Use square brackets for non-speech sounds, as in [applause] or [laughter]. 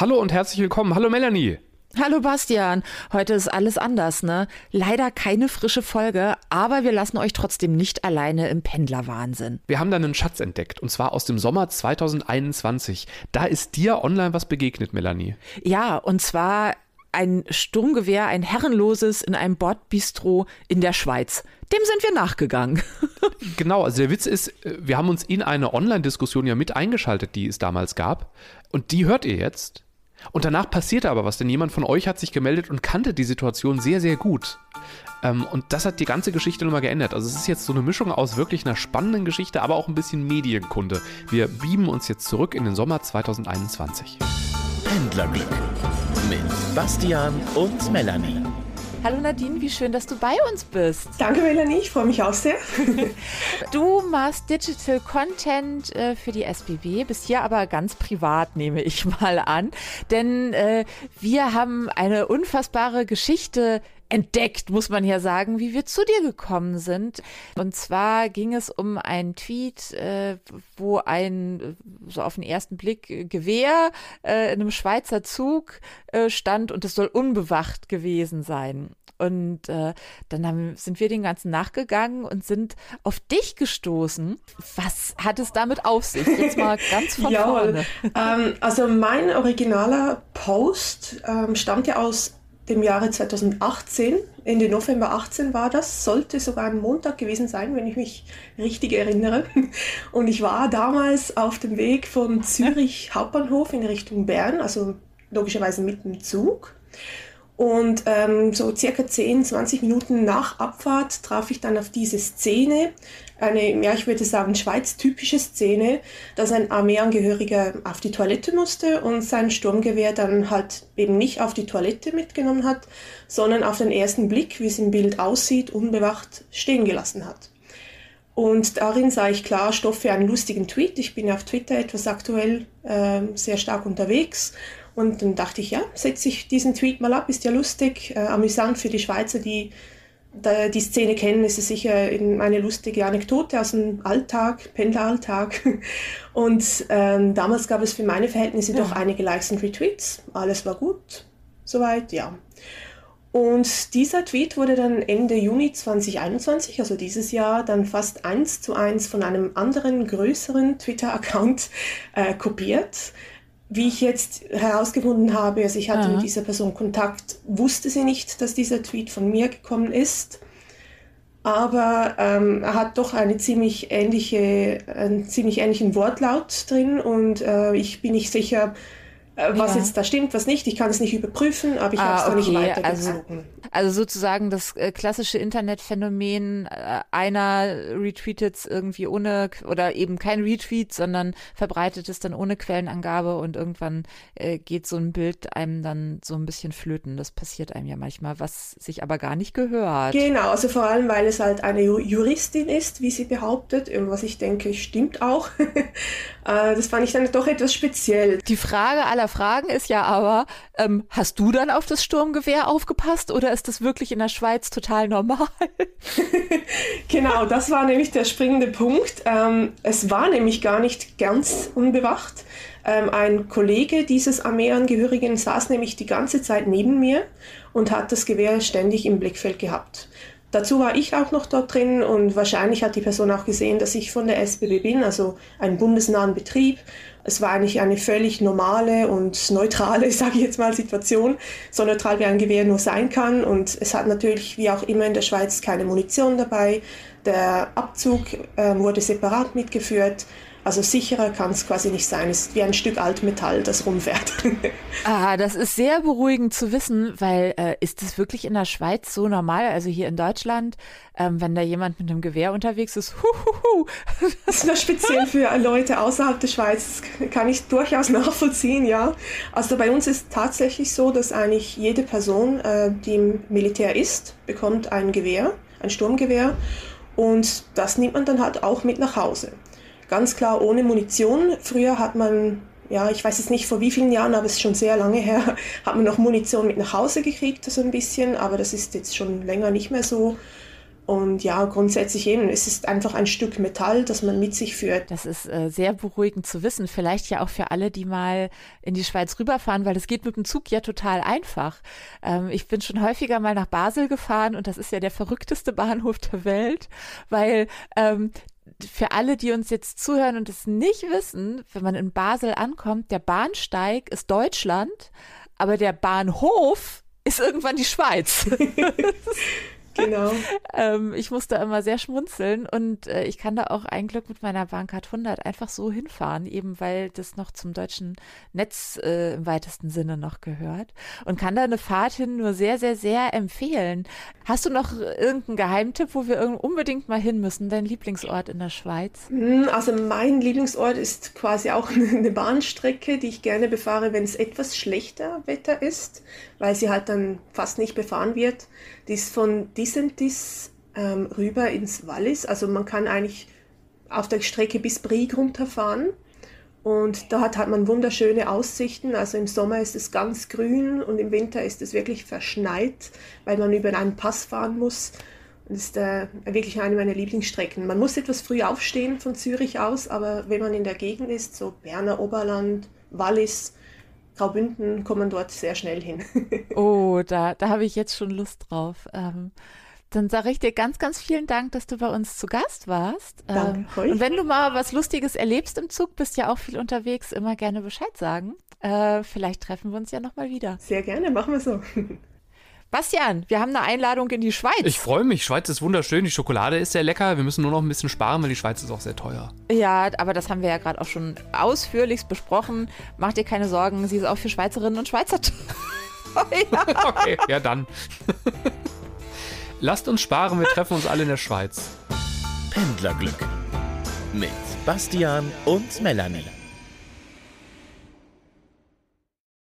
Hallo und herzlich willkommen. Hallo Melanie. Hallo Bastian, heute ist alles anders, ne? Leider keine frische Folge, aber wir lassen euch trotzdem nicht alleine im Pendlerwahnsinn. Wir haben da einen Schatz entdeckt und zwar aus dem Sommer 2021. Da ist dir online was begegnet, Melanie. Ja, und zwar ein Sturmgewehr, ein herrenloses in einem Bordbistro in der Schweiz. Dem sind wir nachgegangen. [laughs] genau, also der Witz ist, äh, wir haben uns in eine Online-Diskussion ja mit eingeschaltet, die es damals gab. Und die hört ihr jetzt. Und danach passierte aber was, denn jemand von euch hat sich gemeldet und kannte die Situation sehr, sehr gut. Ähm, und das hat die ganze Geschichte nochmal geändert. Also es ist jetzt so eine Mischung aus wirklich einer spannenden Geschichte, aber auch ein bisschen Medienkunde. Wir beamen uns jetzt zurück in den Sommer 2021. Pendlerglück mit Bastian und Melanie. Hallo Nadine, wie schön, dass du bei uns bist. Danke Melanie, ich freue mich auch sehr. [laughs] du machst Digital Content äh, für die SBB, bist hier aber ganz privat, nehme ich mal an. Denn äh, wir haben eine unfassbare Geschichte entdeckt, muss man ja sagen, wie wir zu dir gekommen sind. Und zwar ging es um einen Tweet, äh, wo ein so auf den ersten Blick Gewehr äh, in einem Schweizer Zug äh, stand und es soll unbewacht gewesen sein. Und äh, dann haben, sind wir den ganzen nachgegangen und sind auf dich gestoßen. Was hat es damit auf sich? Jetzt mal ganz von ja, vorne. Ähm, also mein originaler Post ähm, stammt ja aus dem Jahre 2018. Ende November 18 war das, sollte sogar ein Montag gewesen sein, wenn ich mich richtig erinnere. Und ich war damals auf dem Weg von Zürich Hauptbahnhof in Richtung Bern, also logischerweise mit dem Zug. Und ähm, so circa 10, 20 Minuten nach Abfahrt traf ich dann auf diese Szene, eine, ja, ich würde sagen, Schweiz-typische Szene, dass ein Armeeangehöriger auf die Toilette musste und sein Sturmgewehr dann halt eben nicht auf die Toilette mitgenommen hat, sondern auf den ersten Blick, wie es im Bild aussieht, unbewacht stehen gelassen hat. Und darin sah ich klar Stoff für einen lustigen Tweet. Ich bin auf Twitter etwas aktuell äh, sehr stark unterwegs und dann dachte ich, ja, setze ich diesen Tweet mal ab, ist ja lustig, äh, amüsant für die Schweizer, die da die Szene kennen, ist es sicher eine lustige Anekdote aus dem Alltag, Pendleralltag. [laughs] Und ähm, damals gab es für meine Verhältnisse ja. doch einige Likes und Retweets. Alles war gut, soweit, ja. Und dieser Tweet wurde dann Ende Juni 2021, also dieses Jahr, dann fast eins zu eins von einem anderen größeren Twitter-Account äh, kopiert wie ich jetzt herausgefunden habe, also ich hatte Aha. mit dieser Person Kontakt, wusste sie nicht, dass dieser Tweet von mir gekommen ist. Aber ähm, er hat doch eine ziemlich ähnliche, einen ziemlich ähnlichen Wortlaut drin und äh, ich bin nicht sicher, was ja. jetzt da stimmt, was nicht. Ich kann es nicht überprüfen, aber ich ah, habe es okay. nicht weitergezogen. Also, also sozusagen das äh, klassische Internetphänomen, äh, einer retweetet es irgendwie ohne oder eben kein Retweet, sondern verbreitet es dann ohne Quellenangabe und irgendwann äh, geht so ein Bild einem dann so ein bisschen flöten. Das passiert einem ja manchmal, was sich aber gar nicht gehört. Genau, also vor allem, weil es halt eine Juristin ist, wie sie behauptet, was ich denke, stimmt auch. [laughs] Äh, das fand ich dann doch etwas speziell. Die Frage aller Fragen ist ja aber, ähm, hast du dann auf das Sturmgewehr aufgepasst oder ist das wirklich in der Schweiz total normal? [laughs] genau, das war nämlich der springende Punkt. Ähm, es war nämlich gar nicht ganz unbewacht. Ähm, ein Kollege dieses Armeeangehörigen saß nämlich die ganze Zeit neben mir und hat das Gewehr ständig im Blickfeld gehabt. Dazu war ich auch noch dort drin und wahrscheinlich hat die Person auch gesehen, dass ich von der SBB bin, also einen bundesnahen Betrieb. Es war eigentlich eine völlig normale und neutrale, [laughs] sage ich jetzt mal, Situation, so neutral wie ein Gewehr nur sein kann. Und es hat natürlich, wie auch immer in der Schweiz, keine Munition dabei. Der Abzug äh, wurde separat mitgeführt. Also sicherer kann es quasi nicht sein. Es ist wie ein Stück Altmetall, das rumfährt. [laughs] ah, das ist sehr beruhigend zu wissen, weil äh, ist das wirklich in der Schweiz so normal? Also hier in Deutschland, ähm, wenn da jemand mit einem Gewehr unterwegs ist, [laughs] huhuhu. Das ist nur speziell für Leute außerhalb der Schweiz, das kann ich durchaus nachvollziehen, ja. Also bei uns ist tatsächlich so, dass eigentlich jede Person, äh, die im Militär ist, bekommt ein Gewehr, ein Sturmgewehr. Und das nimmt man dann halt auch mit nach Hause ganz klar ohne Munition. Früher hat man, ja, ich weiß jetzt nicht vor wie vielen Jahren, aber es ist schon sehr lange her, [laughs] hat man noch Munition mit nach Hause gekriegt, so ein bisschen, aber das ist jetzt schon länger nicht mehr so. Und ja, grundsätzlich eben, es ist einfach ein Stück Metall, das man mit sich führt. Das ist äh, sehr beruhigend zu wissen. Vielleicht ja auch für alle, die mal in die Schweiz rüberfahren, weil es geht mit dem Zug ja total einfach. Ähm, ich bin schon häufiger mal nach Basel gefahren und das ist ja der verrückteste Bahnhof der Welt, weil ähm, für alle, die uns jetzt zuhören und es nicht wissen, wenn man in Basel ankommt, der Bahnsteig ist Deutschland, aber der Bahnhof ist irgendwann die Schweiz. [laughs] [laughs] Genau. [laughs] ähm, ich musste immer sehr schmunzeln und äh, ich kann da auch ein Glück mit meiner Bahncard 100 einfach so hinfahren, eben weil das noch zum deutschen Netz äh, im weitesten Sinne noch gehört und kann da eine Fahrt hin nur sehr, sehr, sehr empfehlen. Hast du noch irgendeinen Geheimtipp, wo wir unbedingt mal hin müssen, dein Lieblingsort in der Schweiz? Hm, also mein Lieblingsort ist quasi auch [laughs] eine Bahnstrecke, die ich gerne befahre, wenn es etwas schlechter Wetter ist, weil sie halt dann fast nicht befahren wird. Die ist von Disentis ähm, rüber ins Wallis. Also man kann eigentlich auf der Strecke bis Brieg runterfahren. Und hat, hat man wunderschöne Aussichten. Also im Sommer ist es ganz grün und im Winter ist es wirklich verschneit, weil man über einen Pass fahren muss. Das ist äh, wirklich eine meiner Lieblingsstrecken. Man muss etwas früh aufstehen von Zürich aus, aber wenn man in der Gegend ist, so Berner Oberland, Wallis, Graubünden kommt man dort sehr schnell hin. [laughs] oh, da, da habe ich jetzt schon Lust drauf. Ähm, dann sage ich dir ganz, ganz vielen Dank, dass du bei uns zu Gast warst. Danke ähm, und wenn du mal was Lustiges erlebst im Zug, bist ja auch viel unterwegs, immer gerne Bescheid sagen. Äh, vielleicht treffen wir uns ja nochmal wieder. Sehr gerne, machen wir so. [laughs] Bastian, wir haben eine Einladung in die Schweiz. Ich freue mich. Schweiz ist wunderschön. Die Schokolade ist sehr lecker. Wir müssen nur noch ein bisschen sparen, weil die Schweiz ist auch sehr teuer. Ja, aber das haben wir ja gerade auch schon ausführlichst besprochen. Mach dir keine Sorgen. Sie ist auch für Schweizerinnen und Schweizer [laughs] teuer. [laughs] okay, ja dann. Lasst uns sparen. Wir treffen uns alle in der Schweiz. Pendlerglück mit Bastian und Melanie.